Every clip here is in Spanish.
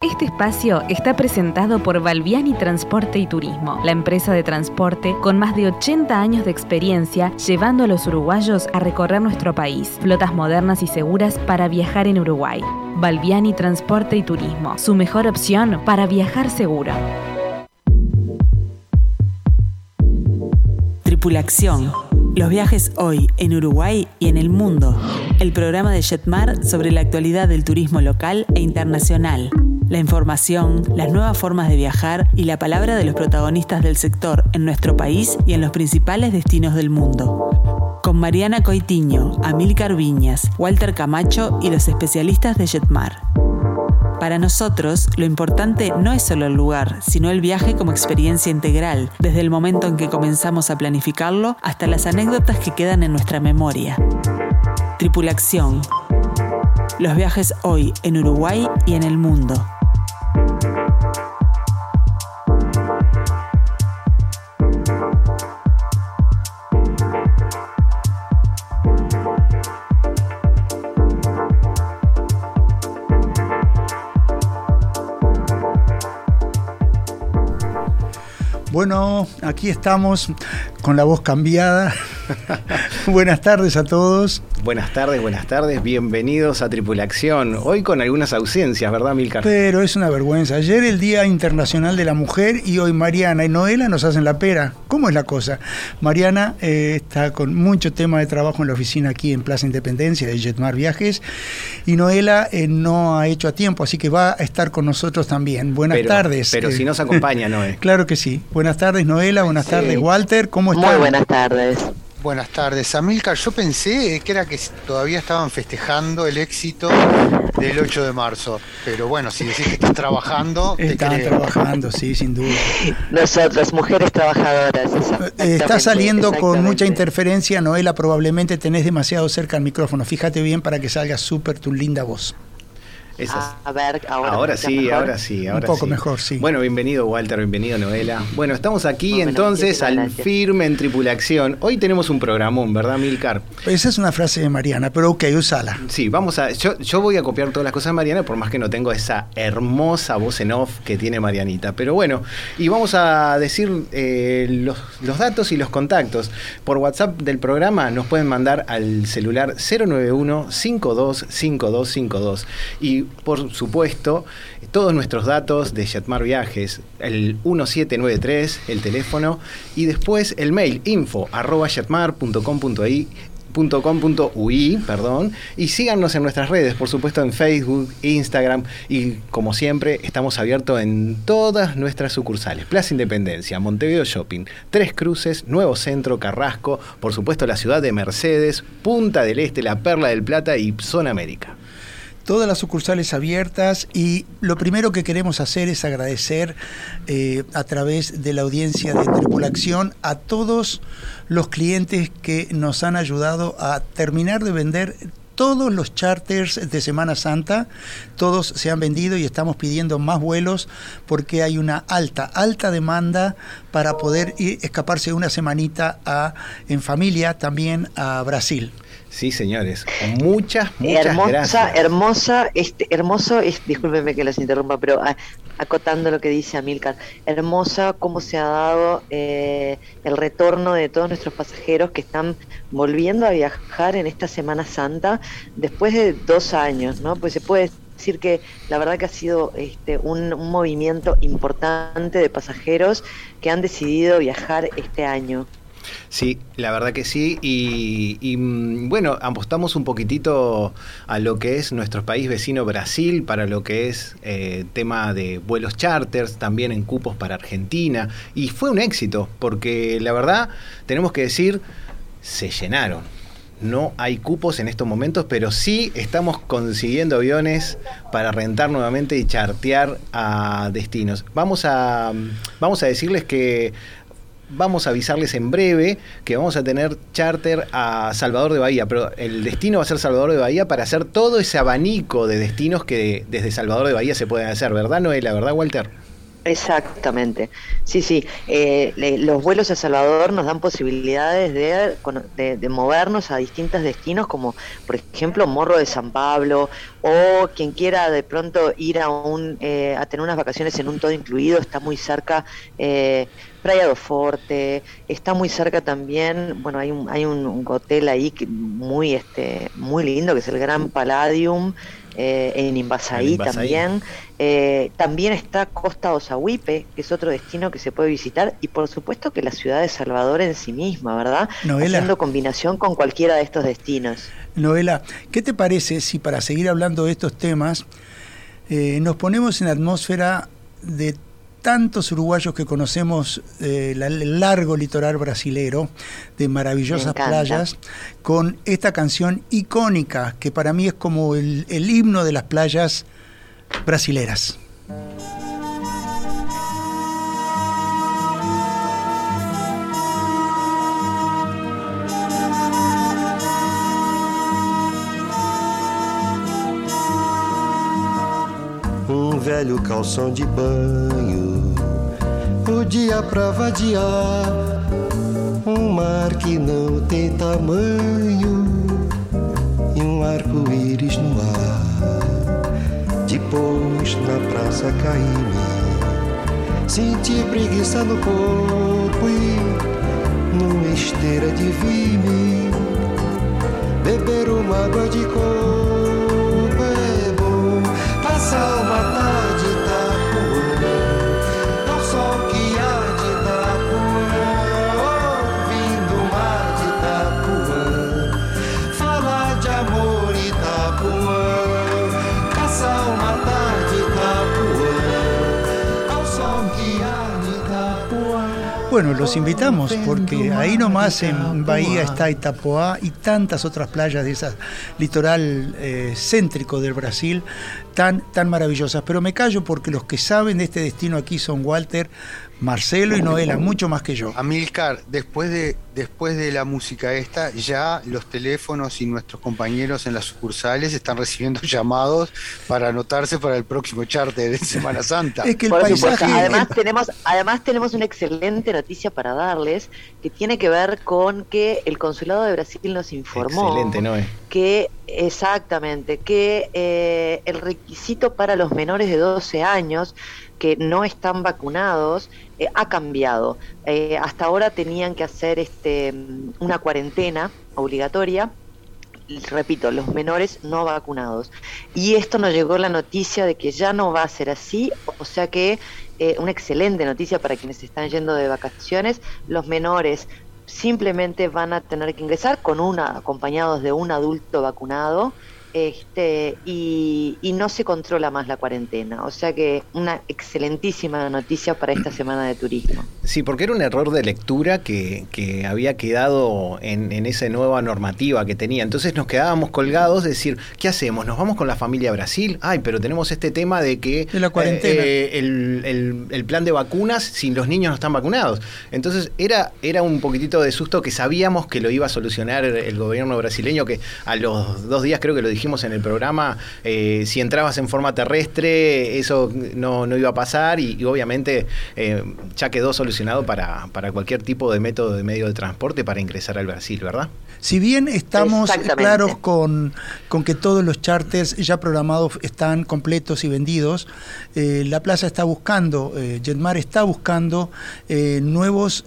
Este espacio está presentado por Valviani Transporte y Turismo, la empresa de transporte con más de 80 años de experiencia llevando a los uruguayos a recorrer nuestro país. Flotas modernas y seguras para viajar en Uruguay. Valviani Transporte y Turismo, su mejor opción para viajar seguro. Tripulación. Los viajes hoy en Uruguay y en el mundo. El programa de Jetmar sobre la actualidad del turismo local e internacional la información, las nuevas formas de viajar y la palabra de los protagonistas del sector en nuestro país y en los principales destinos del mundo. Con Mariana Coitiño, Amílcar Viñas, Walter Camacho y los especialistas de Jetmar. Para nosotros, lo importante no es solo el lugar, sino el viaje como experiencia integral, desde el momento en que comenzamos a planificarlo hasta las anécdotas que quedan en nuestra memoria. Tripulación. Los viajes hoy en Uruguay y en el mundo. Bueno, aquí estamos con la voz cambiada. buenas tardes a todos. Buenas tardes, buenas tardes. Bienvenidos a Tripulación. Hoy con algunas ausencias, ¿verdad, Milcar? Pero es una vergüenza. Ayer el Día Internacional de la Mujer y hoy Mariana y Noela nos hacen la pera. ¿Cómo es la cosa? Mariana eh, está con mucho tema de trabajo en la oficina aquí en Plaza Independencia de Jetmar Viajes y Noela eh, no ha hecho a tiempo, así que va a estar con nosotros también. Buenas tardes. Pero si nos acompaña, Noé. claro que sí. Buenas tardes, Noela. Buenas tardes, Walter. ¿Cómo estás? Muy buenas tardes. Buenas tardes, Amilcar. Yo pensé que era que todavía estaban festejando el éxito del 8 de marzo. Pero bueno, si decís que estás trabajando. Están trabajando, sí, sin duda. Nosotras, mujeres trabajadoras. Eh, está saliendo con mucha interferencia, Noela. Probablemente tenés demasiado cerca el micrófono. Fíjate bien para que salga súper tu linda voz. A ver, ahora, sí, ahora sí, ahora Un poco mejor, sí. Bueno, bienvenido Walter, bienvenido Novela. Bueno, estamos aquí entonces al firme en tripulación. Hoy tenemos un programón, ¿verdad, Milcar? Esa es una frase de Mariana, pero ok, usala. Sí, vamos a. Yo, yo voy a copiar todas las cosas de Mariana, por más que no tengo esa hermosa voz en off que tiene Marianita. Pero bueno, y vamos a decir eh, los, los datos y los contactos. Por WhatsApp del programa nos pueden mandar al celular 091 525252 y por supuesto, todos nuestros datos de Jetmar Viajes, el 1793, el teléfono, y después el mail info arroba perdón, y síganos en nuestras redes, por supuesto en Facebook, Instagram y como siempre estamos abiertos en todas nuestras sucursales. Plaza Independencia, Montevideo Shopping, Tres Cruces, Nuevo Centro, Carrasco, por supuesto la ciudad de Mercedes, Punta del Este, La Perla del Plata y Zona América todas las sucursales abiertas y lo primero que queremos hacer es agradecer eh, a través de la audiencia de Tripulación a todos los clientes que nos han ayudado a terminar de vender todos los charters de Semana Santa, todos se han vendido y estamos pidiendo más vuelos porque hay una alta, alta demanda para poder ir, escaparse una semanita a, en familia también a Brasil. Sí, señores. Muchas, muchas hermosa, gracias. Hermosa, este, hermoso, es, discúlpenme que los interrumpa, pero ah, acotando lo que dice Amilcar, hermosa cómo se ha dado eh, el retorno de todos nuestros pasajeros que están volviendo a viajar en esta Semana Santa después de dos años, ¿no? Pues se puede decir que la verdad que ha sido este, un, un movimiento importante de pasajeros que han decidido viajar este año. Sí, la verdad que sí. Y, mm, bueno, apostamos un poquitito a lo que es nuestro país vecino Brasil, para lo que es eh, tema de vuelos charters, también en cupos para Argentina. Y fue un éxito, porque la verdad, tenemos que decir, se llenaron. No hay cupos en estos momentos, pero sí estamos consiguiendo aviones para rentar nuevamente y chartear a destinos. Vamos a, vamos a decirles que vamos a avisarles en breve que vamos a tener charter a Salvador de Bahía, pero el destino va a ser Salvador de Bahía para hacer todo ese abanico de destinos que desde Salvador de Bahía se pueden hacer, ¿verdad, Noela? ¿Verdad, Walter? Exactamente. Sí, sí. Eh, los vuelos a Salvador nos dan posibilidades de, de, movernos a distintos destinos, como por ejemplo Morro de San Pablo, o quien quiera de pronto ir a, un, eh, a tener unas vacaciones en un todo incluido, está muy cerca. Eh, Playa do Forte, está muy cerca también, bueno, hay un, hay un, hotel ahí muy, este, muy lindo que es el Gran Palladium, eh, en Invasaí, también. Eh, también está Costa Osahuipe, que es otro destino que se puede visitar, y por supuesto que la ciudad de Salvador en sí misma, ¿verdad? Haciendo combinación con cualquiera de estos destinos. Noela, ¿qué te parece si para seguir hablando de estos temas eh, nos ponemos en atmósfera de tantos uruguayos que conocemos eh, el largo litoral brasilero, de maravillosas playas, con esta canción icónica que para mí es como el, el himno de las playas brasileras. Um velho calção de banho, dia pra vadiar, um mar que não tem tamanho e um arco-íris no ar. Depois na praça caí-me, senti preguiça no corpo e numa esteira de vime, beber uma água de coco uma tarde Itapuã, ao sol Bueno, los invitamos porque ahí nomás en Bahía está Itapuã y tantas otras playas de ese litoral eh, céntrico del Brasil tan, tan maravillosas. Pero me callo porque los que saben de este destino aquí son Walter, Marcelo y Noela, mucho más que yo. Amilcar, después de, después de la música esta, ya los teléfonos y nuestros compañeros en las sucursales están recibiendo llamados para anotarse para el próximo charte de Semana Santa. Es que el paisaje... Además tenemos, además tenemos una excelente noticia para darles que tiene que ver con que el Consulado de Brasil nos informó excelente, Noé. que exactamente, que eh, el requisito para los menores de 12 años que no están vacunados eh, ha cambiado. Eh, hasta ahora tenían que hacer este, una cuarentena obligatoria. Repito, los menores no vacunados. Y esto nos llegó la noticia de que ya no va a ser así, o sea que eh, una excelente noticia para quienes están yendo de vacaciones. Los menores simplemente van a tener que ingresar con una acompañados de un adulto vacunado este, y, no se controla más la cuarentena. O sea que una excelentísima noticia para esta semana de turismo. Sí, porque era un error de lectura que, había quedado en, esa nueva normativa que tenía. Entonces nos quedábamos colgados de decir, ¿qué hacemos? ¿Nos vamos con la familia a Brasil? Ay, pero tenemos este tema de que la cuarentena. Eh, eh, el, plan de vacunas sin los niños no están vacunados. Entonces era, era un poquitito de susto que sabíamos que lo iba a solucionar el gobierno brasileño, que a los dos días creo que lo dijimos en el programa, eh, si entrabas en forma terrestre, eso no, iba a pasar y, obviamente eh, ya quedó solucionado para, para cualquier tipo de método de medio de transporte para ingresar al Brasil, ¿verdad? Si bien estamos claros con, con, que todos los charters ya programados están completos y vendidos, eh, la plaza está buscando, eh, Jetmar está buscando eh, nuevos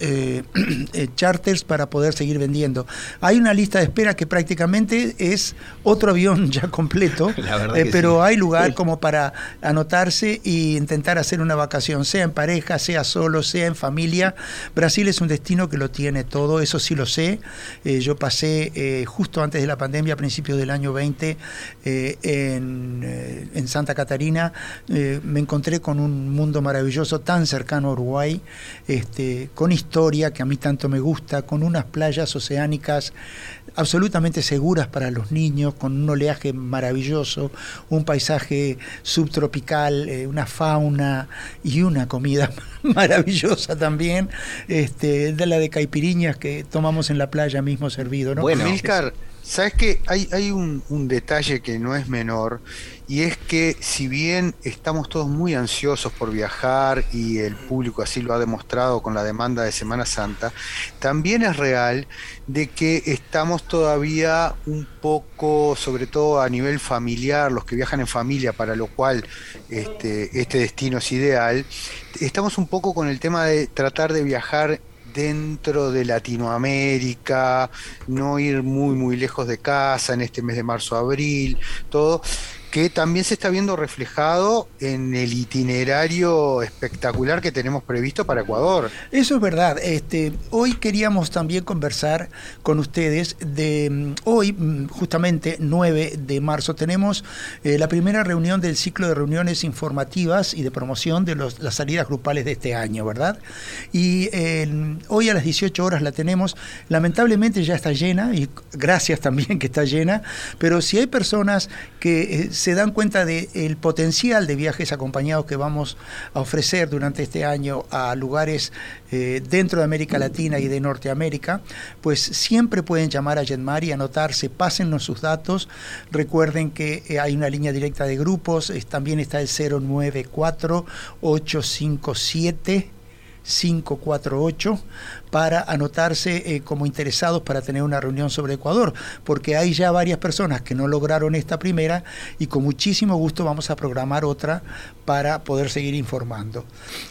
charters para poder seguir vendiendo. Hay una lista de espera que prácticamente es otro avión ya completo, pero hay lugar como para anotarse e intentar hacer una vacación, sea en pareja, sea solo, sea en familia. Brasil es un destino que lo tiene todo, eso sí lo sé. yo pasé eh, justo antes de la pandemia, a principios del año 20, eh, eh, en, Santa Catarina. me encontré con un mundo maravilloso tan cercano a Uruguay, este, con historia que a mí tanto me gusta, con unas playas oceánicas absolutamente seguras para los niños, con un oleaje maravilloso, un paisaje subtropical, una fauna y una comida maravillosa también, este, de la de caipiriñas que tomamos en la playa mismo servido. Bueno, Milcar, Sabes que hay, hay un, detalle que no es menor y es que si bien estamos todos muy ansiosos por viajar y el público así lo ha demostrado con la demanda de Semana Santa, también es real de que estamos todavía un poco, sobre todo a nivel familiar, los que viajan en familia, para lo cual este, este destino es ideal, estamos un poco con el tema de tratar de viajar dentro de Latinoamérica, no ir muy muy lejos de casa en este mes de marzo-abril, todo que también se está viendo reflejado en el itinerario espectacular que tenemos previsto para Ecuador. Eso es verdad. Este, hoy queríamos también conversar con ustedes de mm, hoy, mm, justamente 9 de marzo, tenemos eh, la primera reunión del ciclo de reuniones informativas y de promoción de las salidas grupales de este año, ¿verdad? Y hoy a las 18 horas la tenemos. Lamentablemente ya está llena y gracias también que está llena, pero si hay personas que eh, se dan cuenta del potencial de viajes acompañados que vamos a ofrecer durante este año a lugares eh, dentro de América Latina y de Norteamérica, pues siempre pueden llamar a Jetmar y anotarse, pásennos sus datos. Recuerden que eh, hay una línea directa de grupos, también está el 094 857 548 para anotarse eh, como interesados para tener una reunión sobre Ecuador, porque hay ya varias personas que no lograron esta primera y con muchísimo gusto vamos a programar otra para poder seguir informando.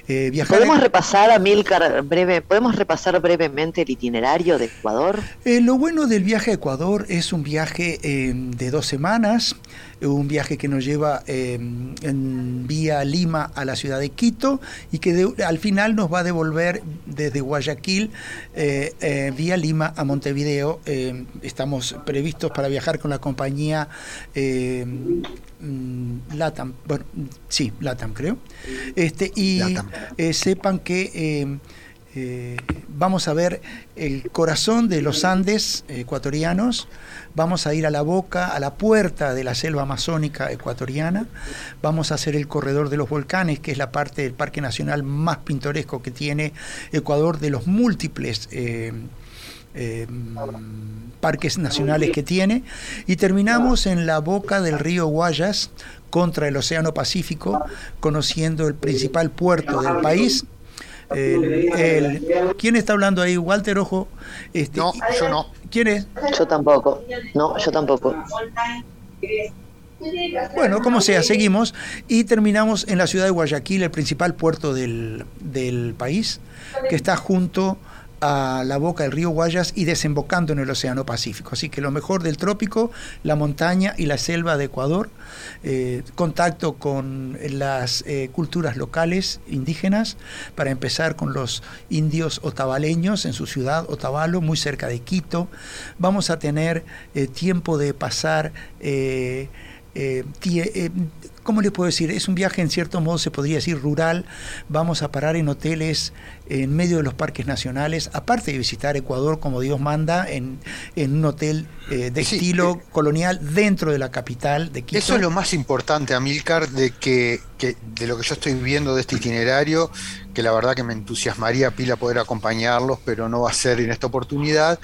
Eh, ¿Podemos repasar, Amílcar, breve, ¿podemos repasar brevemente el itinerario de Ecuador? Eh, lo bueno del viaje a Ecuador es un viaje de dos semanas, un viaje que nos lleva en vía Lima a la ciudad de Quito y que al final nos va a devolver desde Guayaquil eh, eh, vía Lima a Montevideo. Eh, estamos previstos para viajar con la compañía mm, Latam, bueno, sí, Latam creo. Este, y sepan que vamos a ver el corazón de los Andes ecuatorianos. Vamos a ir a la boca, a la puerta de la selva amazónica ecuatoriana, vamos a hacer el corredor de los volcanes, que es la parte del Parque Nacional más pintoresco que tiene Ecuador de los múltiples... Eh, eh, parques nacionales que tiene. Y terminamos en la boca del río Guayas contra el Océano Pacífico conociendo el principal puerto del país ¿Quién está hablando ahí? Walter Ojo. Este, no, yo no. ¿Quién es? Yo tampoco. No, yo tampoco. Bueno, como sea, seguimos y terminamos en la ciudad de Guayaquil, el principal puerto del, del país, que está junto a la boca del río Guayas y desembocando en el Océano Pacífico. Así que lo mejor del trópico, la montaña y la selva de Ecuador, eh, contacto con las eh, culturas locales indígenas, para empezar con los indios otavaleños en su ciudad Otavalo, muy cerca de Quito. Vamos a tener eh, tiempo de pasar... ¿cómo les puedo decir? Es un viaje en cierto modo, se podría decir, rural. Vamos a parar en hoteles en medio de los parques nacionales, aparte de visitar Ecuador como Dios manda, en, un hotel eh, de estilo eh, colonial dentro de la capital de Quito. Eso es lo más importante, Amilcar, de que, que, de lo que yo estoy viendo de este itinerario, que la verdad que me entusiasmaría pila poder acompañarlos, pero no va a ser en esta oportunidad.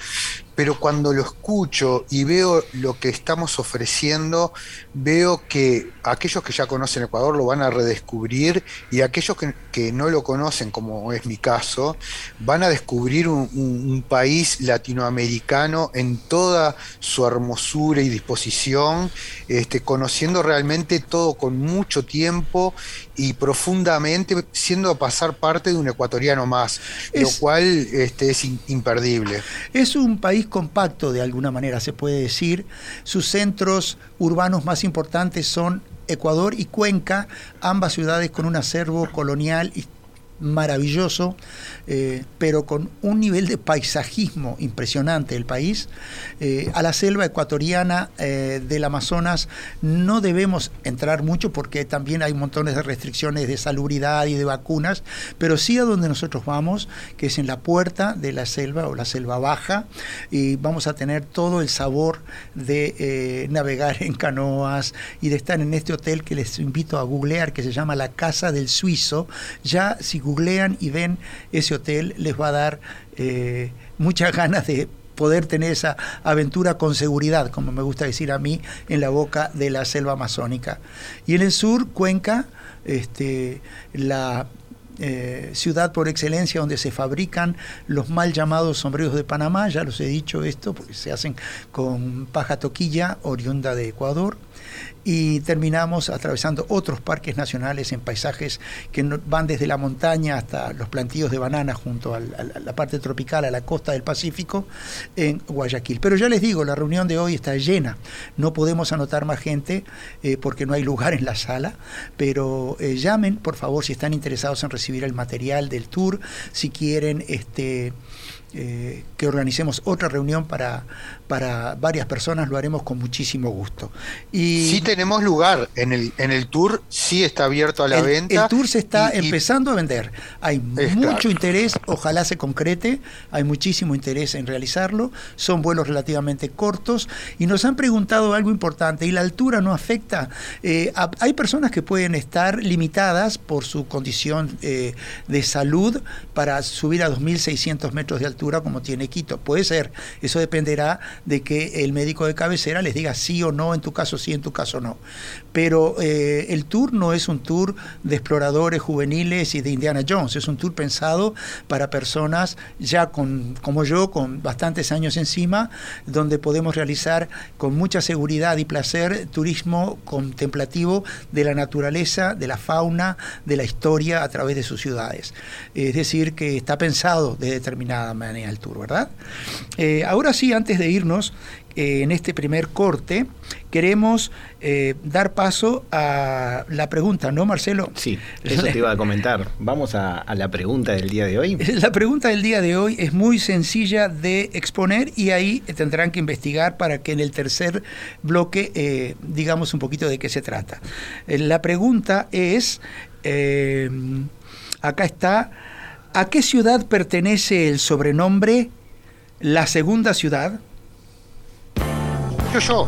Pero cuando lo escucho y veo lo que estamos ofreciendo, veo que aquellos que ya conocen Ecuador lo van a redescubrir y aquellos que, que no lo conocen, como es mi caso, van a descubrir un, país latinoamericano en toda su hermosura y disposición, este, conociendo realmente todo con mucho tiempo y profundamente, siendo a pasar parte de un ecuatoriano más, lo cual este, es imperdible. Es un país compacto, de alguna manera se puede decir. Sus centros urbanos más importantes son Ecuador y Cuenca, ambas ciudades con un acervo colonial maravilloso, eh, pero con un nivel de paisajismo impresionante del país. Eh, a la selva ecuatoriana eh, del Amazonas no debemos entrar mucho porque también hay montones de restricciones de salubridad y de vacunas, pero sí a donde nosotros vamos, que es en la puerta de la selva o la selva baja, y vamos a tener todo el sabor de navegar en canoas y de estar en este hotel que les invito a googlear, que se llama La Casa del Suizo. Ya si googlean y ven ese hotel, les va a dar eh, muchas ganas de poder tener esa aventura con seguridad, como me gusta decir a mí, en la boca de la selva amazónica. Y en el sur, Cuenca, este, la eh, ciudad por excelencia donde se fabrican los mal llamados sombreros de Panamá, ya los he dicho esto, porque se hacen con paja toquilla oriunda de Ecuador y terminamos atravesando otros parques nacionales en paisajes que van desde la montaña hasta los plantíos de banana junto a la parte tropical, a la costa del Pacífico, en Guayaquil. Pero ya les digo, la reunión de hoy está llena, no podemos anotar más gente eh, porque no hay lugar en la sala, pero eh, llamen por favor si están interesados en recibir el material del tour, si quieren este eh, que organicemos otra reunión para, para varias personas, lo haremos con muchísimo gusto. Y sí tenemos lugar en el, en el tour, sí está abierto a la venta. El tour se está empezando a vender. Hay mucho interés, ojalá se concrete, hay muchísimo interés en realizarlo, son vuelos relativamente cortos y nos han preguntado algo importante, ¿y la altura no afecta? Eh, hay personas que pueden estar limitadas por su condición eh, de salud para subir a 2.600 metros de altura como tiene Quito. Puede ser, eso dependerá de que el médico de cabecera les diga sí o no, en tu caso sí, en tu caso no. Pero eh, el tour no es un tour de exploradores juveniles y de Indiana Jones, es un tour pensado para personas ya con, como yo, con bastantes años encima, donde podemos realizar con mucha seguridad y placer turismo contemplativo de la naturaleza, de la fauna, de la historia a través de sus ciudades. Es decir, que está pensado de determinada manera al tour, ¿verdad? Eh, ahora sí, antes de irnos, eh, en este primer corte, queremos eh, dar paso a la pregunta, ¿no, Marcelo? Sí, eso te iba a comentar. Vamos a, la pregunta del día de hoy. La pregunta del día de hoy es muy sencilla de exponer y ahí tendrán que investigar para que en el tercer bloque digamos un poquito de qué se trata. la pregunta es, acá está, ¿A qué ciudad pertenece el sobrenombre La Segunda Ciudad? Yo,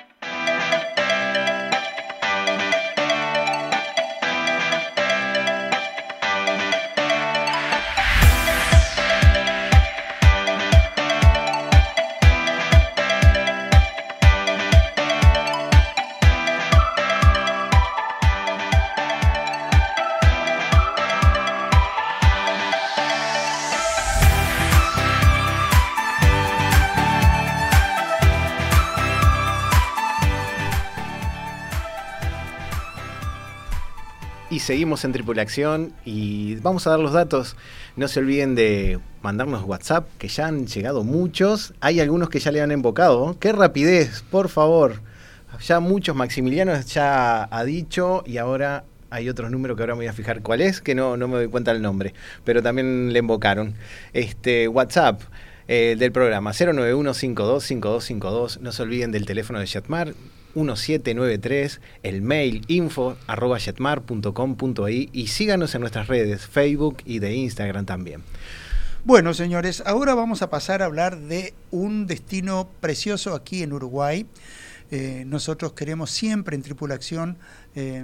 Seguimos en Tripulación y vamos a dar los datos. No se olviden de mandarnos WhatsApp, que ya han llegado muchos. Hay algunos que ya le han invocado. ¡Qué rapidez! Por favor. Ya muchos, Maximiliano ya ha dicho y ahora hay otros números que ahora me voy a fijar cuál es, que no, no me doy cuenta el nombre, pero también le invocaron. Este, WhatsApp. Eh, del programa 091525252. No se olviden del teléfono de Chatmar 1793, el mail info arroba y síganos en nuestras redes, Facebook y de Instagram también. Bueno, señores, ahora vamos a pasar a hablar de un destino precioso aquí en Uruguay. Eh, nosotros queremos siempre en Tripulación eh,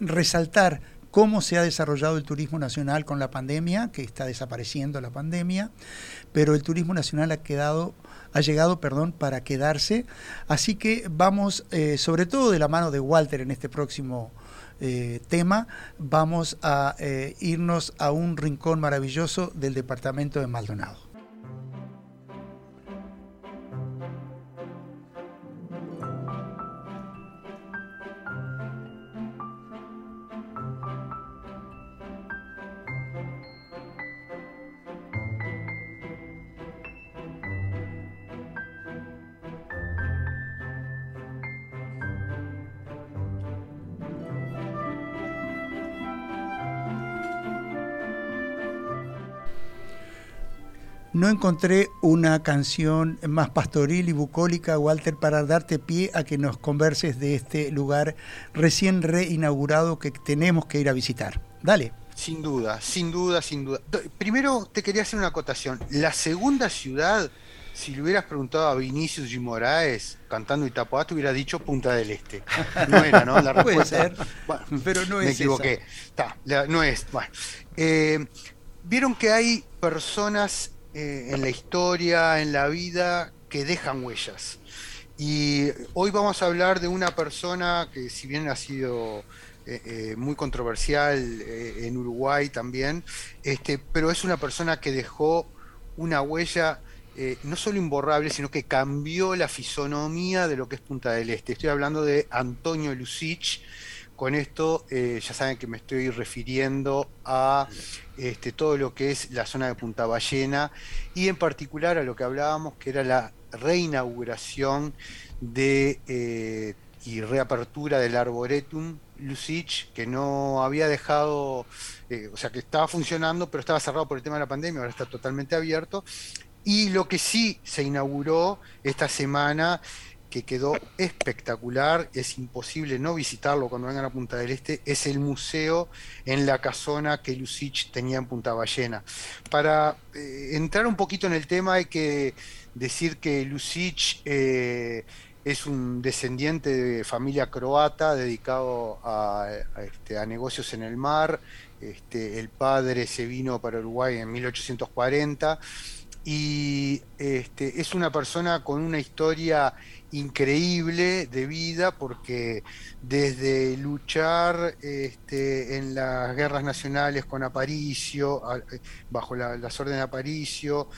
resaltar cómo se ha desarrollado el turismo nacional con la pandemia, que está desapareciendo la pandemia, pero el turismo nacional ha quedado ha llegado, perdón, para quedarse. Así que vamos, eh, sobre todo de la mano de Walter en este próximo eh, tema, vamos a eh, irnos a un rincón maravilloso del departamento de Maldonado. No encontré una canción más pastoril y bucólica, Walter, para darte pie a que nos converses de este lugar recién reinaugurado que tenemos que ir a visitar. Dale. Sin duda, sin duda, sin duda. Primero te quería hacer una acotación. La segunda ciudad, si le hubieras preguntado a Vinicius y Moraes cantando Itapuá, te hubiera dicho Punta del Este. No era, ¿no? La respuesta. Puede ser, pero no es. Me equivoqué. No es. Bueno. Eh, Vieron que hay personas eh, en la historia, en la vida, que dejan huellas. Y hoy vamos a hablar de una persona que si bien ha sido eh, eh, muy controversial en Uruguay también, este, pero es una persona que dejó una huella no solo imborrable, sino que cambió la fisonomía de lo que es Punta del Este. Estoy hablando de Antonio Lucich, con esto ya saben que me estoy refiriendo a este, todo lo que es la zona de Punta Ballena y en particular a lo que hablábamos que era la reinauguración eh, y reapertura del Arboretum Lucich, que no había dejado, eh, o sea, que estaba funcionando, pero estaba cerrado por el tema de la pandemia, ahora está totalmente abierto. Y lo que sí se inauguró esta semana que quedó espectacular, es imposible no visitarlo cuando vengan a Punta del Este, es el museo en la casona que Lucich tenía en Punta Ballena. Para eh, entrar un poquito en el tema hay que decir que Lucich eh, es un descendiente de familia croata dedicado a, este, negocios en el mar. Este, el padre se vino para Uruguay en 1840 y este, es una persona con una historia increíble de vida porque desde luchar este, en las guerras nacionales con Aparicio, eh, bajo las órdenes de Aparicio,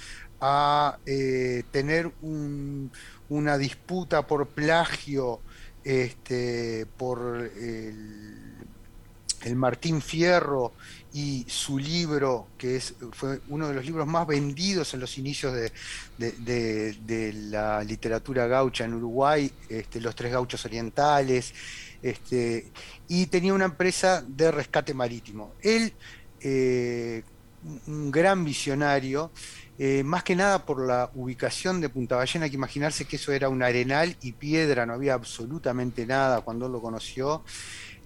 a eh, tener una disputa por plagio este, por el Martín Fierro y su libro, que es, fue uno de los libros más vendidos en los inicios de, la literatura gaucha en Uruguay, este, Los Tres Gauchos Orientales, este, y tenía una empresa de rescate marítimo. Él, eh, un gran visionario, eh, más que nada por la ubicación de Punta Ballena, que imaginarse que eso era un arenal y piedra, no había absolutamente nada cuando él lo conoció.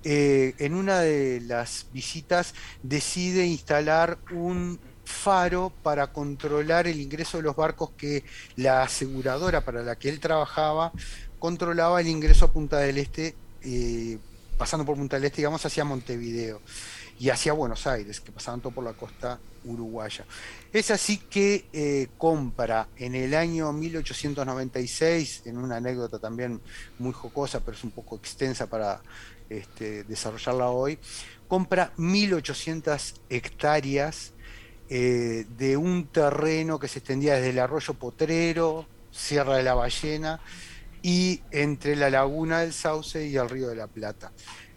Eh, en una de las visitas decide instalar un faro para controlar el ingreso de los barcos que la aseguradora para la que él trabajaba controlaba el ingreso a Punta del Este, eh, pasando por Punta del Este, digamos, hacia Montevideo y hacia Buenos Aires, que pasaban todo por la costa uruguaya. Es así que eh, compra en el año 1896, en una anécdota también muy jocosa, pero es un poco extensa para este, desarrollarla hoy, compra 1.800 hectáreas eh, de un terreno que se extendía desde el arroyo Potrero, Sierra de la Ballena, y entre la laguna del Sauce y el río de la Plata.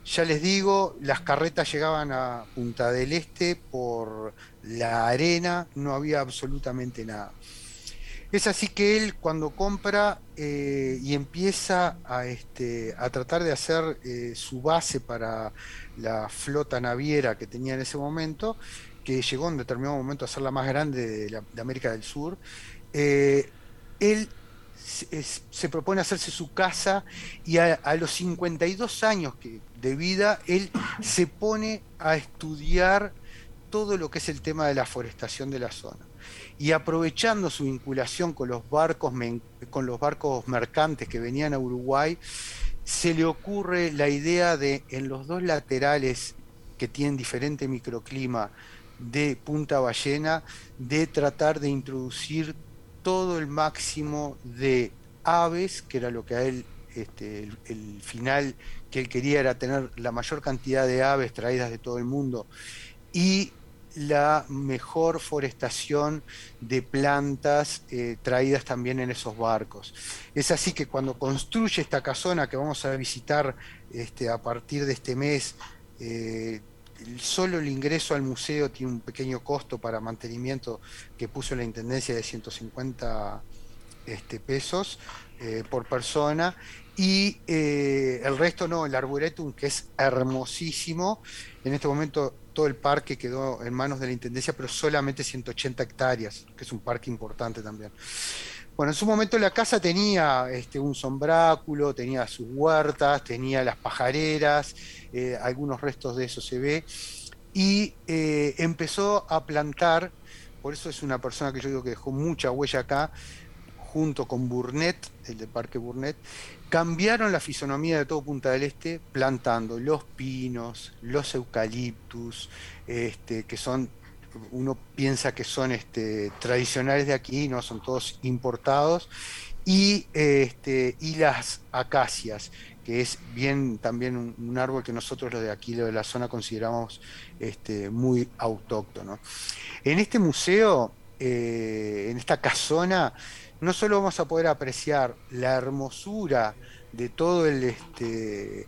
Ya les digo, las carretas llegaban a Punta del Este por la arena, no había absolutamente nada. Es así que él cuando compra eh, y empieza a, este, a tratar de hacer eh, su base para la flota naviera que tenía en ese momento, que llegó en determinado momento a ser la más grande de, América del Sur, eh, él se, propone hacerse su casa y a, a los 52 años que, de vida, él se pone a estudiar todo lo que es el tema de la forestación de la zona. Y aprovechando su vinculación con los barcos, con los barcos mercantes que venían a Uruguay, se le ocurre la idea de en los dos laterales que tienen diferente microclima de Punta Ballena, de tratar de introducir todo el máximo de aves, que era lo que a él, este, el, final que él quería era tener la mayor cantidad de aves traídas de todo el mundo, y la mejor forestación de plantas eh, traídas también en esos barcos. Es así que cuando construye esta casona que vamos a visitar este, a partir de este mes, eh, solo el ingreso al museo tiene un pequeño costo para mantenimiento que puso la Intendencia de 150 este, pesos eh, por persona y eh, el resto no, el Arboretum que es hermosísimo. En este momento todo el parque quedó en manos de la Intendencia, pero solamente 180 hectáreas, que es un parque importante también. Bueno, en su momento la casa tenía este, un sombráculo, tenía sus huertas, tenía las pajareras, eh, algunos restos de eso se ve, y eh, empezó a plantar, por eso es una persona que yo digo que dejó mucha huella acá, junto con Burnett, el de Parque Burnett, cambiaron la fisonomía de todo Punta del Este plantando los pinos, los eucaliptus, este, que son uno piensa que son este, tradicionales de aquí, no son todos importados, y, este, las acacias, que es bien también un, árbol que nosotros los de aquí, de la zona, consideramos muy autóctono. En este museo, eh, en esta casona, no solo vamos a poder apreciar la hermosura de todo el, este,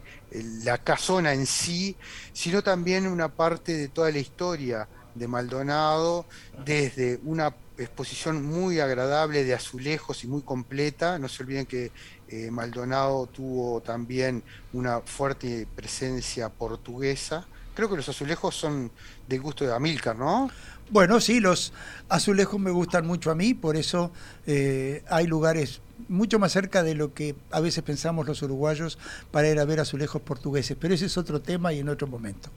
la casona en sí, sino también una parte de toda la historia de Maldonado, desde una exposición muy agradable de azulejos y muy completa. No se olviden que eh, Maldonado tuvo también una fuerte presencia portuguesa. Creo que los azulejos son del gusto de Amílcar, ¿no? Bueno, sí, los azulejos me gustan mucho a mí, por eso eh, hay lugares mucho más cerca de lo que a veces pensamos los uruguayos para ir a ver azulejos portugueses, pero ese es otro tema y en otro momento.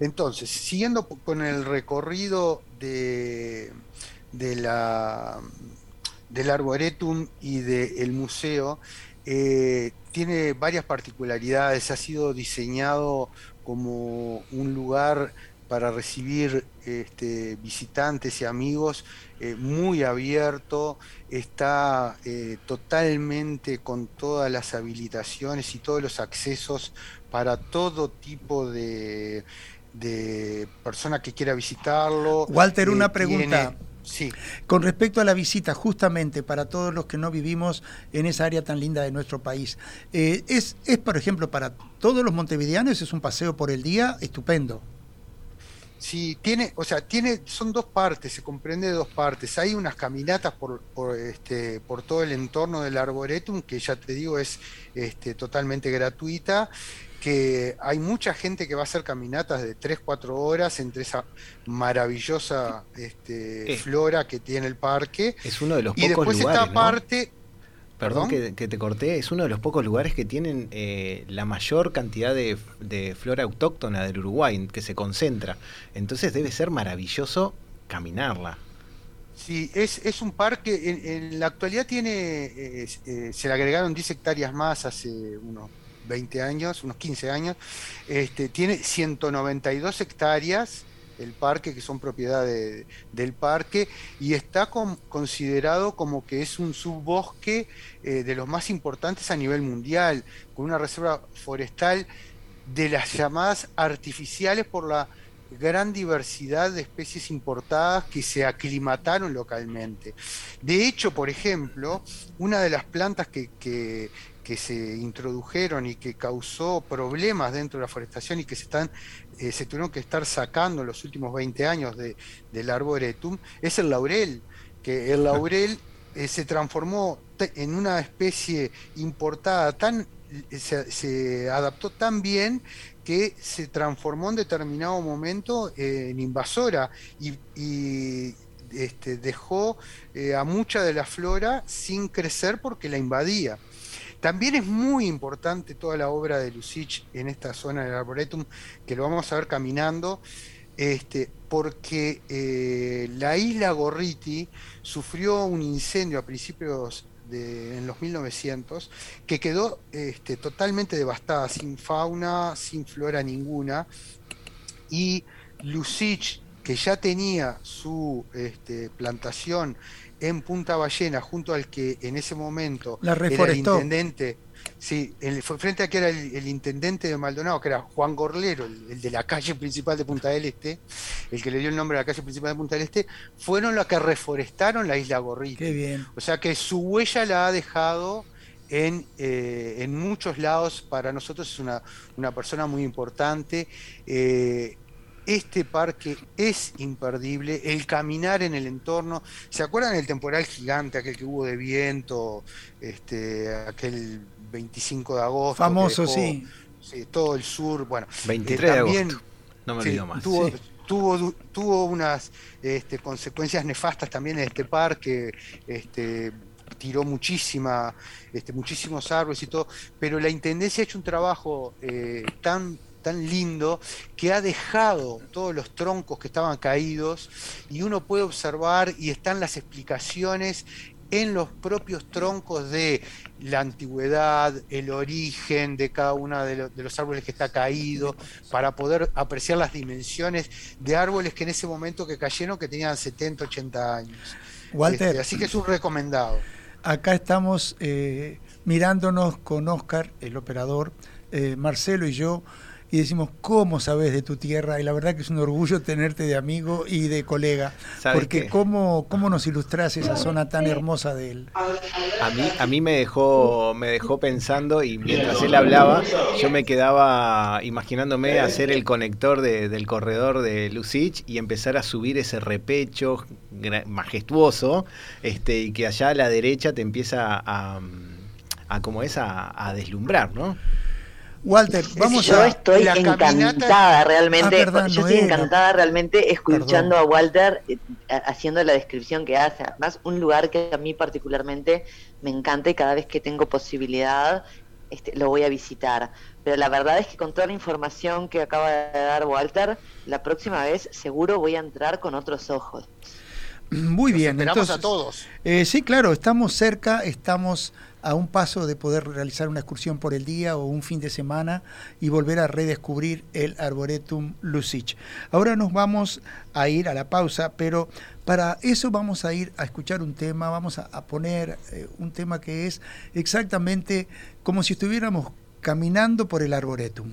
Entonces, siguiendo con el recorrido de, la, del Arboretum y del museo, eh, tiene varias particularidades, ha sido diseñado como un lugar para recibir este, visitantes y amigos eh, muy abierto, está eh, totalmente con todas las habilitaciones y todos los accesos para todo tipo de, de persona que quiera visitarlo. Walter, una eh, pregunta. Sí. Con respecto a la visita, justamente para todos los que no vivimos en esa área tan linda de nuestro país, es, es, por ejemplo, para todos los montevideanos, es un paseo por el día estupendo. Sí, tiene, o sea, tiene, son dos partes, se comprende de dos partes. Hay unas caminatas por, por, este, por todo el entorno del Arboretum, que ya te digo es este, totalmente gratuita que hay mucha gente que va a hacer caminatas de 3, 4 horas entre esa maravillosa este, flora que tiene el parque. Es uno de los pocos lugares. Y después esta parte. Perdón, que, te corté, es uno de los pocos lugares que tienen eh, la mayor cantidad de, flora autóctona del Uruguay, que se concentra. Entonces debe ser maravilloso caminarla. Sí, es, es un parque, en, la actualidad tiene, eh, eh, se le agregaron 10 hectáreas más hace unos 20 años, unos 15 años, este, tiene 192 hectáreas el parque, que son propiedad del parque, y está considerado como que es un subbosque eh, de los más importantes a nivel mundial, con una reserva forestal de las llamadas artificiales por la gran diversidad de especies importadas que se aclimataron localmente. De hecho, por ejemplo, una de las plantas que, que se introdujeron y que causó problemas dentro de la forestación y que se están eh, se tuvieron que estar sacando en los últimos 20 años de, del arboretum es el laurel, que el laurel eh, se transformó en una especie importada tan eh, se, adaptó tan bien que se transformó en determinado momento en invasora y, este, dejó a mucha de la flora sin crecer porque la invadía. También es muy importante toda la obra de Lucich en esta zona del Arboretum, que lo vamos a ver caminando, este, porque eh, la isla Gorriti sufrió un incendio a principios de en los 1900 que quedó este, totalmente devastada, sin fauna, sin flora ninguna. y Lucich, que ya tenía su este, plantación en Punta Ballena, junto al que en ese momento La era el intendente, sí, el- fue frente a que era el, el intendente de Maldonado, que era Juan Gorlero, el, el de la calle principal de Punta del Este, el que le dio el nombre a la calle principal de Punta del Este, fueron los que reforestaron la isla Gorriti. Qué bien. O sea que su huella la ha dejado en, eh, en muchos lados. Para nosotros es una, una persona muy importante. Eh, este parque es imperdible, el caminar en el entorno. ¿Se acuerdan del temporal gigante, aquel que hubo de viento, este, aquel 25 de agosto? Famoso, dejó, sí. sí, todo el sur, bueno. 23 eh, de también- agosto. No me Sí, olvido más. Tuvo, Sí. tuvo, tuvo unas este, consecuencias nefastas también en este parque, este, tiró muchísima, este, muchísimos árboles y todo, pero la Intendencia ha hecho un trabajo eh, tan tan lindo que ha dejado todos los troncos que estaban caídos y uno puede observar y están las explicaciones en los propios troncos de la antigüedad, el origen de cada uno de, lo- de los árboles que está caído, para poder apreciar las dimensiones de árboles que en ese momento que cayeron que tenían 70, 80 años. Walter, Este, así que es un recomendado. acá estamos eh, mirándonos con Oscar, el operador, eh, Marcelo y yo, y decimos, ¿cómo sabes de tu tierra? Y la verdad que es un orgullo tenerte de amigo y de colega, ¿Sabes porque qué? ¿cómo, ¿cómo nos ilustras esa zona tan hermosa de él? A mí, a mí me dejó, me dejó pensando y mientras él hablaba, yo me quedaba imaginándome hacer el conector de- del corredor de Lucich y empezar a subir ese repecho majestuoso, este, y que allá a la derecha te empieza a, a como es a, a deslumbrar, ¿no? Walter, vamos yo a... estoy la caminata- encantada realmente, Ah, perdón, yo no estoy era. encantada realmente escuchando Perdón. a Walter eh, haciendo la descripción que hace. Además, un lugar que a mí particularmente me encanta y cada vez que tengo posibilidad este, lo voy a visitar. Pero la verdad es que con toda la información que acaba de dar Walter, la próxima vez seguro voy a entrar con otros ojos. Muy bien, esperamos entonces, a todos. Eh, sí, claro, estamos cerca, estamos a un paso de poder realizar una excursión por el día o un fin de semana y volver a redescubrir el Arboretum Lucich. Ahora nos vamos a ir a la pausa, pero para eso vamos a ir a escuchar un tema, vamos a, a poner eh, un tema que es exactamente como si estuviéramos caminando por el Arboretum.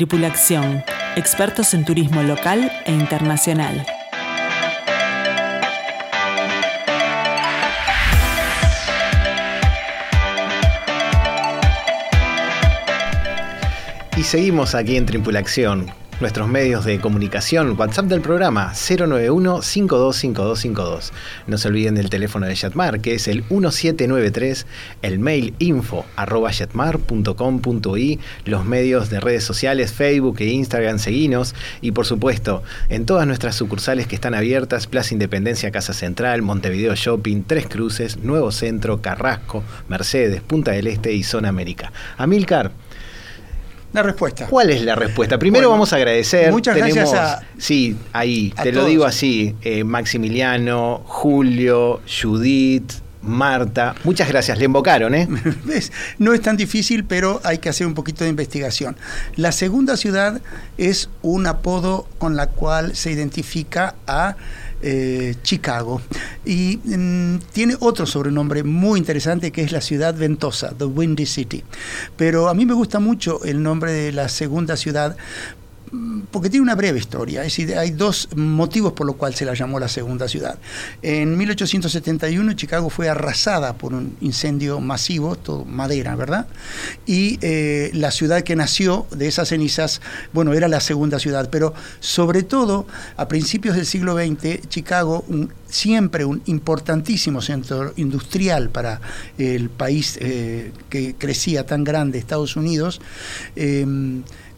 Tripulación, expertos en turismo local e internacional. Y seguimos aquí en Tripulación. Nuestros medios de comunicación, WhatsApp del programa 091-525252. No se olviden del teléfono de Yatmar, que es el 1793, el mail info arroba los medios de redes sociales, Facebook e Instagram, seguinos. Y por supuesto, en todas nuestras sucursales que están abiertas, Plaza Independencia, Casa Central, Montevideo Shopping, Tres Cruces, Nuevo Centro, Carrasco, Mercedes, Punta del Este y Zona América. Amilcar, La respuesta. ¿Cuál es la respuesta? Primero Bueno, vamos a agradecer. muchas Tenemos, gracias a- Sí, ahí, a te lo digo así. eh, Maximiliano, Julio, Judith, Marta. Muchas gracias, le invocaron, ¿eh? No es tan difícil, pero hay que hacer un poquito de investigación. La segunda ciudad es un apodo con la cual se identifica a eh, Chicago. Y mm, tiene otro sobrenombre muy interesante que es la ciudad ventosa, The Windy City. Pero a mí me gusta mucho el nombre de la segunda ciudad porque tiene una breve historia. Es decir, hay dos motivos por los cuales se la llamó la segunda ciudad. En 1871 Chicago fue arrasada por un incendio masivo, todo madera, ¿verdad? Y eh, la ciudad que nació de esas cenizas, bueno, era la segunda ciudad. Pero sobre todo, a principios del siglo XX, Chicago, siempre un importantísimo centro industrial para el país eh, que crecía tan grande, Estados Unidos, eh,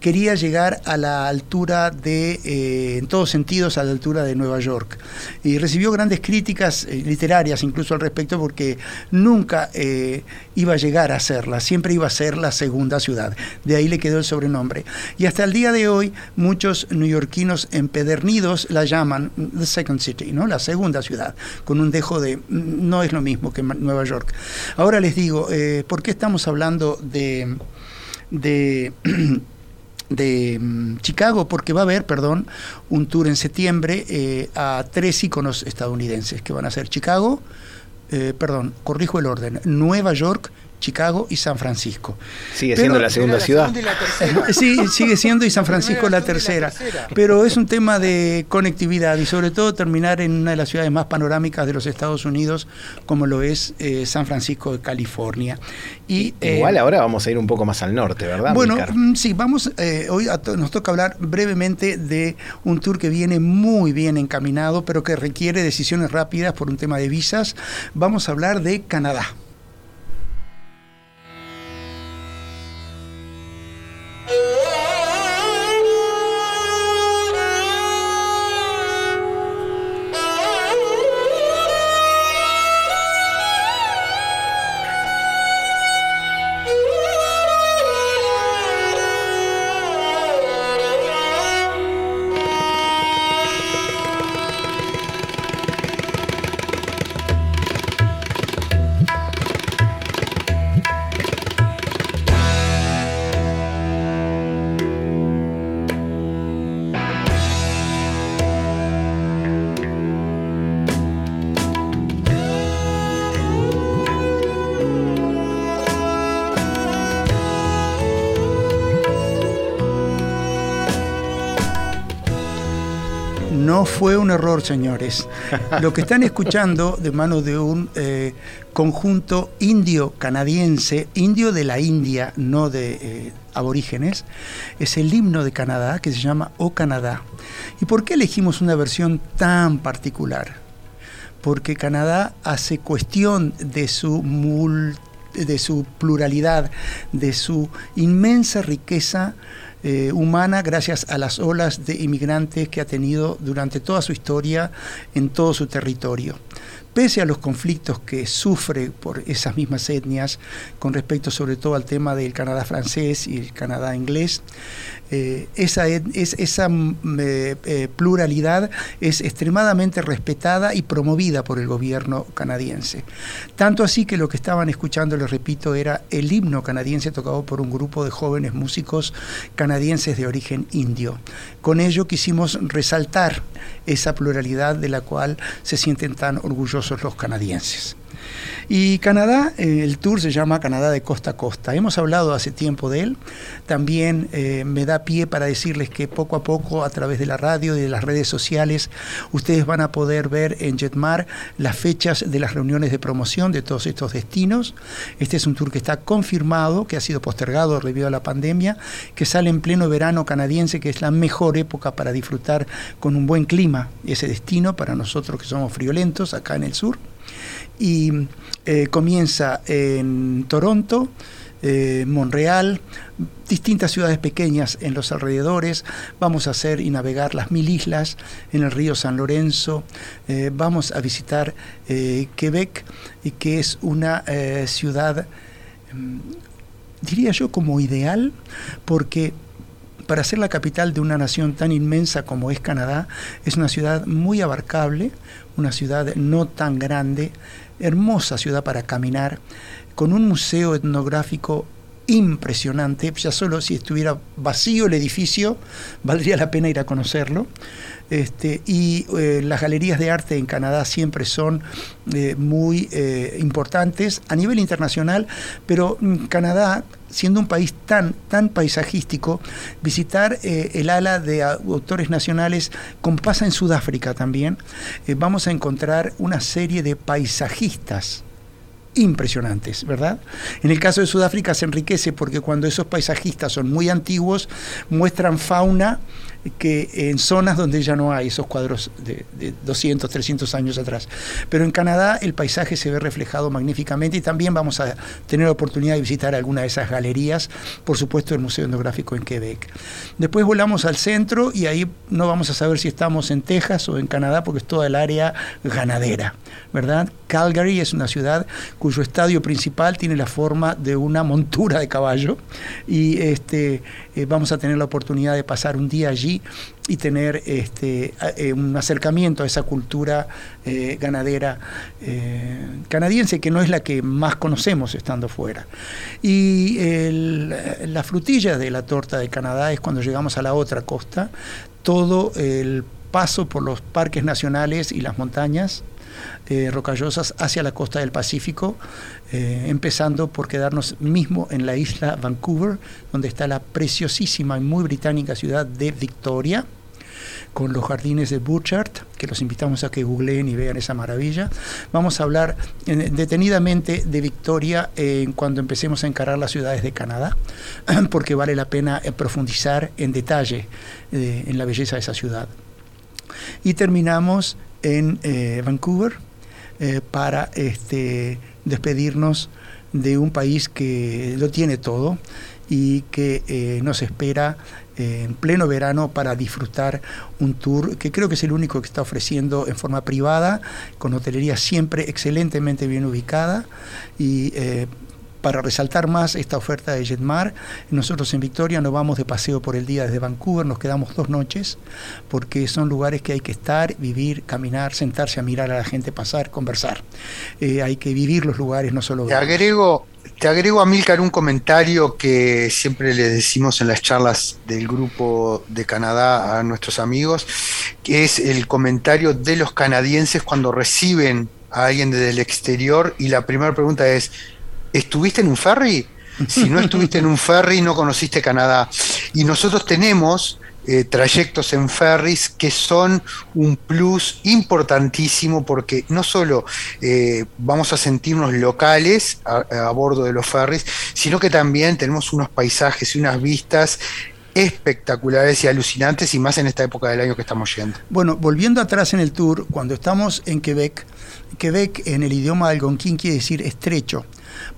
quería llegar a la altura de, eh, en todos sentidos, a la altura de Nueva York. Y recibió grandes críticas eh, literarias incluso al respecto porque nunca eh, iba a llegar a serla, siempre iba a ser la segunda ciudad. De ahí le quedó el sobrenombre. Y hasta el día de hoy muchos neoyorquinos empedernidos la llaman The Second City, ¿no? la segunda ciudad, con un dejo de no es lo mismo que Nueva York. Ahora les digo, ¿por qué estamos hablando de... de de mm, Chicago porque va a haber, perdón, un tour en septiembre eh, a tres íconos estadounidenses que van a ser Chicago, eh, perdón, corrijo el orden, Nueva York, Chicago y San Francisco. Sigue siendo la segunda ciudad. sí, sigue siendo y San Francisco la tercera. Pero es un tema de conectividad y sobre todo terminar en una de las ciudades más panorámicas de los Estados Unidos, como lo es eh, San Francisco de California. Y, Igual eh, ahora vamos a ir un poco más al norte, ¿verdad? Bueno, mm, sí, vamos, eh, hoy nos toca hablar brevemente de un tour que viene muy bien encaminado, pero que requiere decisiones rápidas por un tema de visas. Vamos a hablar de Canadá. Fue un error, señores. Lo que están escuchando de manos de un eh, conjunto indio-canadiense, indio de la India, no de eh, aborígenes, es el himno de Canadá que se llama O Canadá. ¿Y por qué elegimos una versión tan particular? Porque Canadá hace cuestión de su de su pluralidad, de su inmensa riqueza eh, humana gracias a las olas de inmigrantes que ha tenido durante toda su historia en todo su territorio. Pese a los conflictos que sufre por esas mismas etnias, con respecto sobre todo al tema del Canadá francés y el Canadá inglés, eh, esa, esa mm, eh, eh, pluralidad es extremadamente respetada y promovida por el gobierno canadiense. Tanto así que lo que estaban escuchando, les repito, era el himno canadiense tocado por un grupo de jóvenes músicos canadienses de origen indio. Con ello quisimos resaltar esa pluralidad de la cual se sienten tan orgullosos los canadienses. Y Canadá, eh, el tour se llama Canadá de costa a costa. Hemos hablado hace tiempo de él. También eh, me da pie para decirles que poco a poco, a través de la radio y de las redes sociales, ustedes van a poder ver en Jetmar las fechas de las reuniones de promoción de todos estos destinos. Este es un tour que está confirmado, que ha sido postergado debido a la pandemia, que sale en pleno verano canadiense, que es la mejor época para disfrutar con un buen clima ese destino para nosotros que somos friolentos acá en el sur y eh, comienza en Toronto, eh, Montreal, distintas ciudades pequeñas en los alrededores. Vamos a hacer y navegar las mil islas en el río San Lorenzo. Eh, vamos a visitar Quebec, que es una ciudad, mm, diría yo, como ideal, porque para ser la capital de una nación tan inmensa como es Canadá, es una ciudad muy abarcable, una ciudad no tan grande, hermosa ciudad para caminar, con un museo etnográfico impresionante, ya solo si estuviera vacío el edificio, valdría la pena ir a conocerlo. Este, y eh, las galerías de arte en Canadá siempre son eh, muy eh, importantes a nivel internacional, pero mm, Canadá, siendo un país tan, tan paisajístico, visitar el ala de autores nacionales, como pasa en Sudáfrica también, vamos a encontrar una serie de paisajistas impresionantes, ¿verdad? En el caso de Sudáfrica se enriquece porque cuando esos paisajistas son muy antiguos, muestran fauna que en zonas donde ya no hay esos cuadros de, 200, 300 años atrás. Pero en Canadá el paisaje se ve reflejado magníficamente y también vamos a tener la oportunidad de visitar alguna de esas galerías, por supuesto el Museo Etnográfico en Quebec. Después volamos al centro y ahí no vamos a saber si estamos en Texas o en Canadá porque es toda el área ganadera, ¿verdad? Calgary es una ciudad cuyo estadio principal tiene la forma de una montura de caballo y este, eh, vamos a tener la oportunidad de pasar un día allí y tener este, eh, un acercamiento a esa cultura eh, ganadera canadiense que no es la que más conocemos estando fuera. Y la frutilla de la torta de Canadá es cuando llegamos a la otra costa, todo el paso por los parques nacionales y las montañas eh, rocallosas hacia la costa del Pacífico, eh, empezando por quedarnos mismo en la isla Vancouver, donde está la preciosísima y muy británica ciudad de Victoria con los jardines de Burchard, que los invitamos a que googleen y vean esa maravilla. Vamos a hablar eh, detenidamente de Victoria cuando empecemos a encarar las ciudades de Canadá, porque vale la pena profundizar en detalle en la belleza de esa ciudad. Y terminamos en Vancouver, eh, para este, despedirnos de un país que lo tiene todo y que eh, nos espera eh, en pleno verano para disfrutar un tour que creo que es el único que está ofreciendo en forma privada, con hotelería siempre excelentemente bien ubicada y para resaltar más esta oferta de Jetmar, nosotros en Victoria nos vamos de paseo por el día desde Vancouver, nos quedamos dos noches, porque son lugares que hay que estar, vivir, caminar, sentarse a mirar a la gente pasar, conversar. Eh, hay que vivir los lugares, no solo... Te agrego, te agrego a Milcar un comentario que siempre le decimos en las charlas del grupo de Canadá a nuestros amigos, que es el comentario de los canadienses cuando reciben a alguien desde el exterior y la primera pregunta es, ¿estuviste en un ferry? Si no estuviste en un ferry, no conociste Canadá. Y nosotros tenemos eh, trayectos en ferries que son un plus importantísimo porque no solo eh, vamos a sentirnos locales a, bordo de los ferries, sino que también tenemos unos paisajes y unas vistas espectaculares y alucinantes y más en esta época del año que estamos yendo. Bueno, volviendo atrás en el tour, cuando estamos en Quebec, Quebec en el idioma algonquín quiere decir estrecho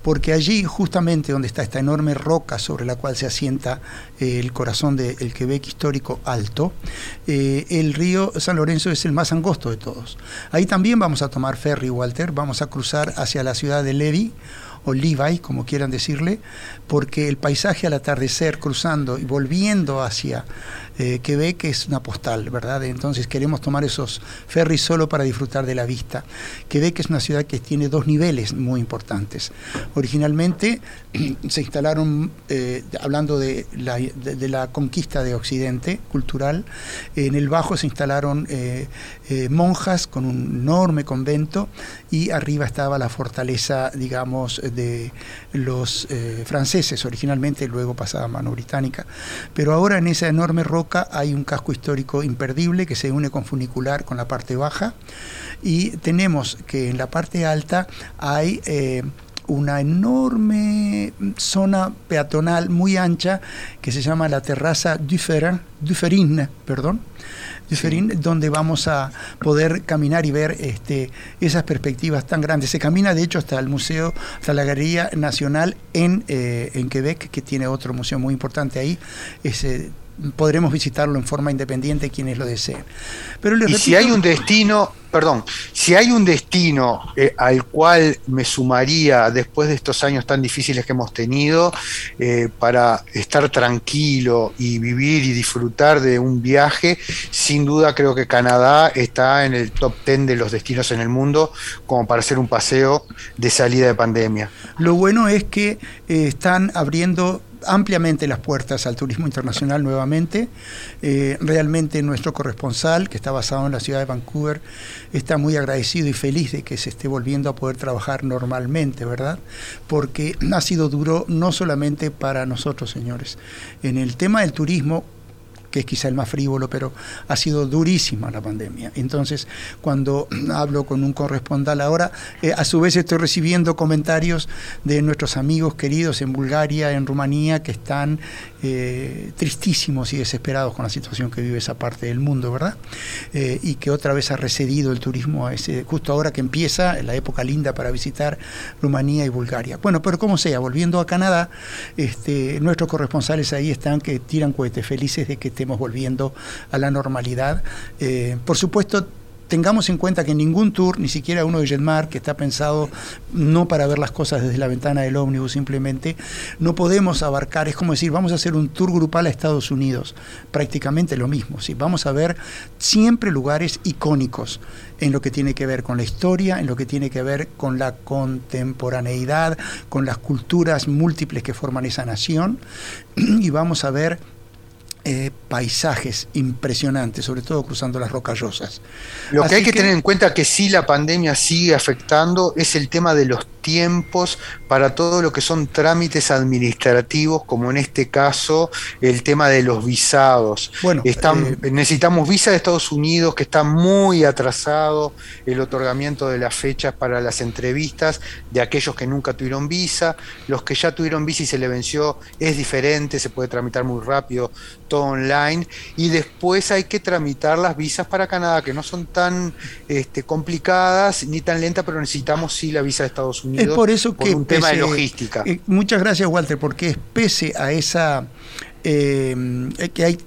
porque allí justamente donde está esta enorme roca sobre la cual se asienta eh, el corazón del Quebec histórico alto, eh, el río San Lorenzo es el más angosto de todos. Ahí también vamos a tomar ferry, Walter, vamos a cruzar hacia la ciudad de Levy, o Levi, como quieran decirle, porque el paisaje al atardecer cruzando y volviendo hacia eh, Quebec es una postal, ¿verdad? Entonces queremos tomar esos ferries solo para disfrutar de la vista. Quebec es una ciudad que tiene dos niveles muy importantes. Originalmente se instalaron, eh, hablando de la, de, la, conquista de Occidente cultural, en el bajo se instalaron eh, monjas con un enorme convento y arriba estaba la fortaleza, digamos, de los franceses originalmente, luego pasada a mano británica. Pero ahora en esa enorme roca hay un casco histórico imperdible que se une con funicular con la parte baja y tenemos que en la parte alta hay eh, una enorme zona peatonal muy ancha que se llama la terraza Dufferin, perdón, donde vamos a poder caminar y ver este, esas perspectivas tan grandes. Se camina, de hecho, hasta el museo, hasta la Galería Nacional en, eh, en Quebec, que tiene otro museo muy importante ahí. Ese, podremos visitarlo en forma independiente quienes lo deseen. Pero y si hay un destino, perdón, si hay un destino eh, al cual me sumaría después de estos años tan difíciles que hemos tenido, eh, para estar tranquilo y vivir y disfrutar de un viaje, sin duda creo que Canadá está en el top 10 de los destinos en el mundo como para hacer un paseo de salida de pandemia. Lo bueno es que eh, están abriendo ampliamente las puertas al turismo internacional nuevamente. Eh, realmente nuestro corresponsal, que está basado en la ciudad de Vancouver, está muy agradecido y feliz de que se esté volviendo a poder trabajar normalmente, ¿verdad? Porque ha sido duro no solamente para nosotros, señores. En el tema del turismo, que es quizá el más frívolo, pero ha sido durísima la pandemia. Entonces, cuando hablo con un corresponsal ahora, eh, a su vez estoy recibiendo comentarios de nuestros amigos queridos en Bulgaria, en Rumanía, que están eh, tristísimos y desesperados con la situación que vive esa parte del mundo, ¿verdad? Eh, y que otra vez ha recedido el turismo justo ahora que empieza la época linda para visitar Rumanía y Bulgaria. Bueno, pero como sea, volviendo a Canadá, este, nuestros corresponsales ahí están que tiran cohetes felices de que estén volviendo a la normalidad. Eh, por supuesto, tengamos en cuenta que ningún tour, ni siquiera uno de Jetmar, que está pensado no para ver las cosas desde la ventana del ómnibus simplemente, no podemos abarcar, es como decir, vamos a hacer un tour grupal a Estados Unidos, prácticamente lo mismo, ¿sí? vamos a ver siempre lugares icónicos en lo que tiene que ver con la historia, en lo que tiene que ver con la contemporaneidad, con las culturas múltiples que forman esa nación, y vamos a ver eh, paisajes impresionantes, sobre todo cruzando las rocallosas. Lo que hay que, tener en cuenta que sí la pandemia sigue afectando es el tema de los tiempos para todo lo que son trámites administrativos, como en este caso el tema de los visados. Bueno, Están, eh, necesitamos visa de Estados Unidos, que está muy atrasado el otorgamiento de las fechas para las entrevistas de aquellos que nunca tuvieron visa. Los que ya tuvieron visa y se le venció es diferente, se puede tramitar muy rápido, todo online. Y después hay que tramitar las visas para Canadá, que no son tan este, complicadas ni tan lentas, pero necesitamos sí la visa de Estados Unidos es por eso que un tema de logística. Eh, muchas gracias, Walter, porque es pese a esa eh, que hay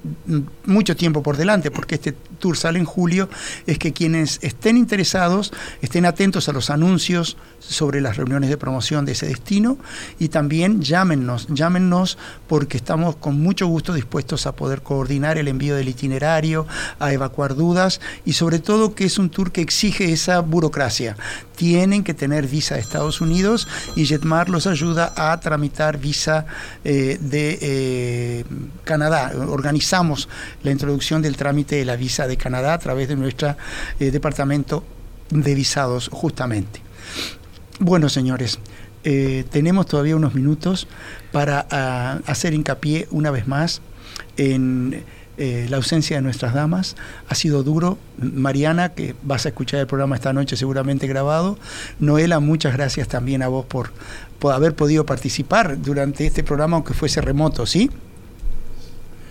mucho tiempo por delante, porque este tour sale en julio, es que quienes estén interesados estén atentos a los anuncios sobre las reuniones de promoción de ese destino y también llámenos, llámenos porque estamos con mucho gusto dispuestos a poder coordinar el envío del itinerario, a evacuar dudas y sobre todo que es un tour que exige esa burocracia. Tienen que tener visa de Estados Unidos y Jetmar los ayuda a tramitar visa eh, de eh, Canadá. Organizamos la introducción del trámite de la visa de Canadá a través de nuestro eh, departamento de visados justamente. Bueno, señores, eh, tenemos todavía unos minutos para ah, hacer hincapié una vez más en eh, la ausencia de nuestras damas. Ha sido duro. Mariana, que vas a escuchar el programa esta noche seguramente grabado. Noela, muchas gracias también a vos por, por haber podido participar durante este programa, aunque fuese remoto, ¿sí?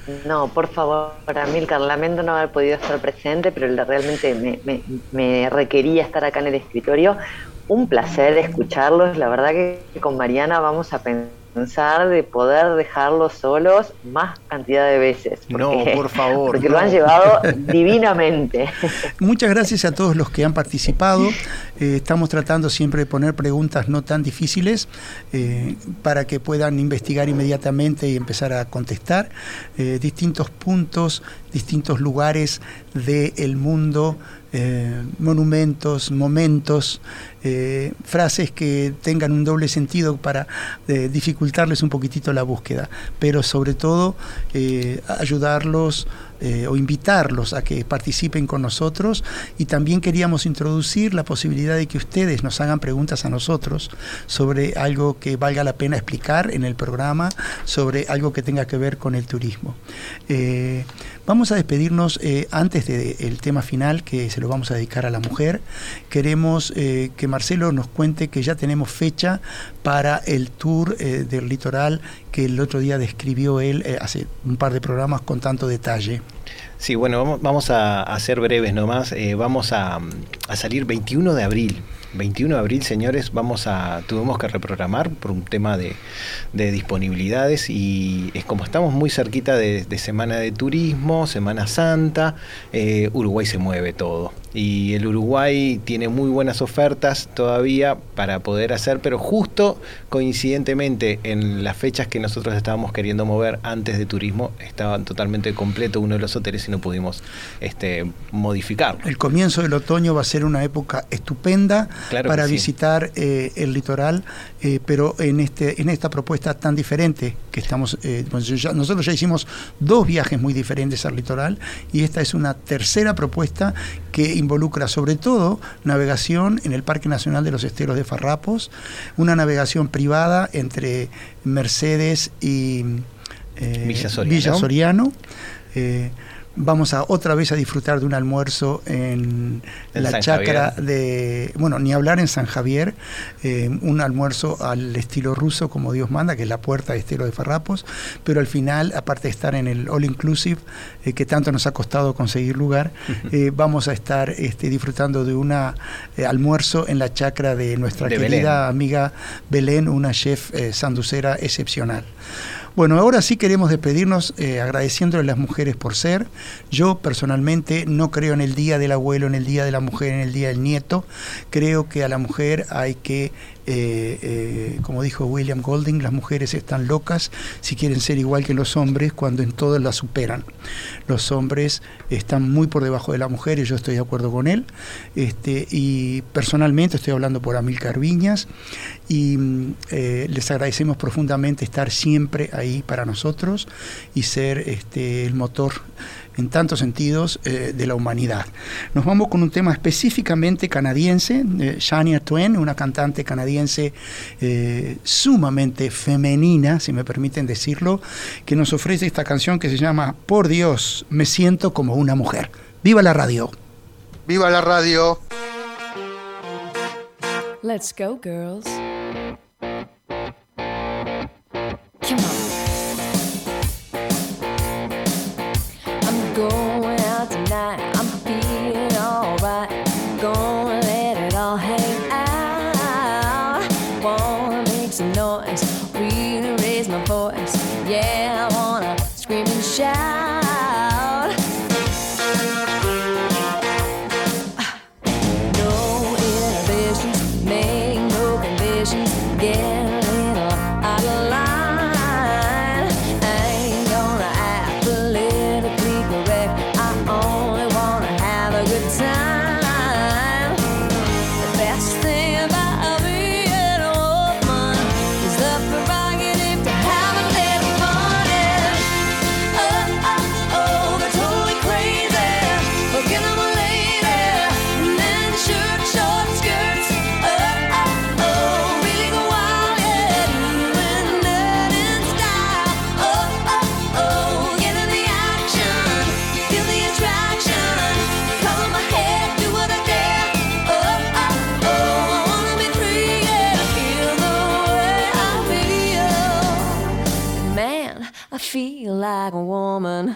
No, por favor, Amilcar, lamento no haber podido estar presente, pero realmente me, requería estar acá en el escritorio. Un placer escucharlos. La verdad que con Mariana vamos a pensar de poder dejarlos solos más cantidad de veces. no, por favor. Porque lo han llevado divinamente. Muchas gracias a todos los que han participado. Eh, estamos tratando siempre de poner preguntas no tan difíciles eh, para que puedan investigar inmediatamente y empezar a contestar. Eh, distintos puntos, distintos lugares del mundo monumentos, momentos, eh, frases que tengan un doble sentido para eh, dificultarles un poquitito la búsqueda, pero sobre todo ayudarlos o invitarlos a que participen con nosotros y también queríamos introducir la posibilidad de que ustedes nos hagan preguntas a nosotros sobre algo que valga la pena explicar en el programa, sobre algo que tenga que ver con el turismo. Vamos a despedirnos eh, antes del tema final que se lo vamos a dedicar a la mujer. Queremos eh, que Marcelo nos cuente que ya tenemos fecha para el tour eh, del litoral que el otro día describió él hace un par de programas con tanto detalle. Sí, bueno, vamos, a, ser breves nomás. vamos a, a salir 21 de abril 21 de abril, señores, vamos a tuvimos que reprogramar por un tema de, disponibilidades y es como estamos muy cerquita de, Semana de Turismo, Semana Santa, eh, Uruguay se mueve todo y el Uruguay tiene muy buenas ofertas todavía para poder hacer, pero justo coincidentemente en las fechas que nosotros estábamos queriendo mover antes de turismo estaban totalmente completo uno de los hoteles y no pudimos este, modificarlo. El comienzo del otoño va a ser una época estupenda para visitar eh, el litoral, eh, pero en, este, en esta propuesta tan diferente que estamos, eh, nosotros ya hicimos dos viajes muy diferentes al litoral y esta es una tercera propuesta que involucra sobre todo navegación en el Parque Nacional de los Esteros de Farrapos, una navegación privada entre Mercedes y eh, Villa Soriano. Eh, vamos a otra vez a disfrutar de un almuerzo en, la chacra de, bueno, ni hablar en San Javier, eh, un almuerzo al estilo ruso como Dios manda, que es la puerta de estilo de Farrapos, pero al final, aparte de estar en el All Inclusive, eh, que tanto nos ha costado conseguir lugar, eh, vamos a estar este, disfrutando de un almuerzo en la chacra de nuestra querida amiga Belén, una chef sanducera excepcional. Bueno, ahora sí queremos despedirnos eh, agradeciendo a las mujeres por ser. Yo personalmente no creo en el Día del Abuelo, en el Día de la Mujer, en el Día del Nieto. Creo que a la mujer hay que eh, eh, como dijo William Golding, las mujeres están locas si quieren ser igual que los hombres cuando en todo las superan. Los hombres están muy por debajo de las mujeres, yo estoy de acuerdo con él. Este, y personalmente estoy hablando por Amilcar Viñas y mm, eh, les agradecemos profundamente estar siempre ahí para nosotros y ser este, el motor en tantos sentidos eh, de la humanidad. Nos vamos con un tema específicamente canadiense, de Shania Twain, una cantante canadiense eh, sumamente femenina, si me permiten decirlo, que nos ofrece esta canción que se llama Por Dios, me siento como una mujer. ¡Viva la radio! ¡Viva la radio! Let's go, girls. shadow. Like a woman.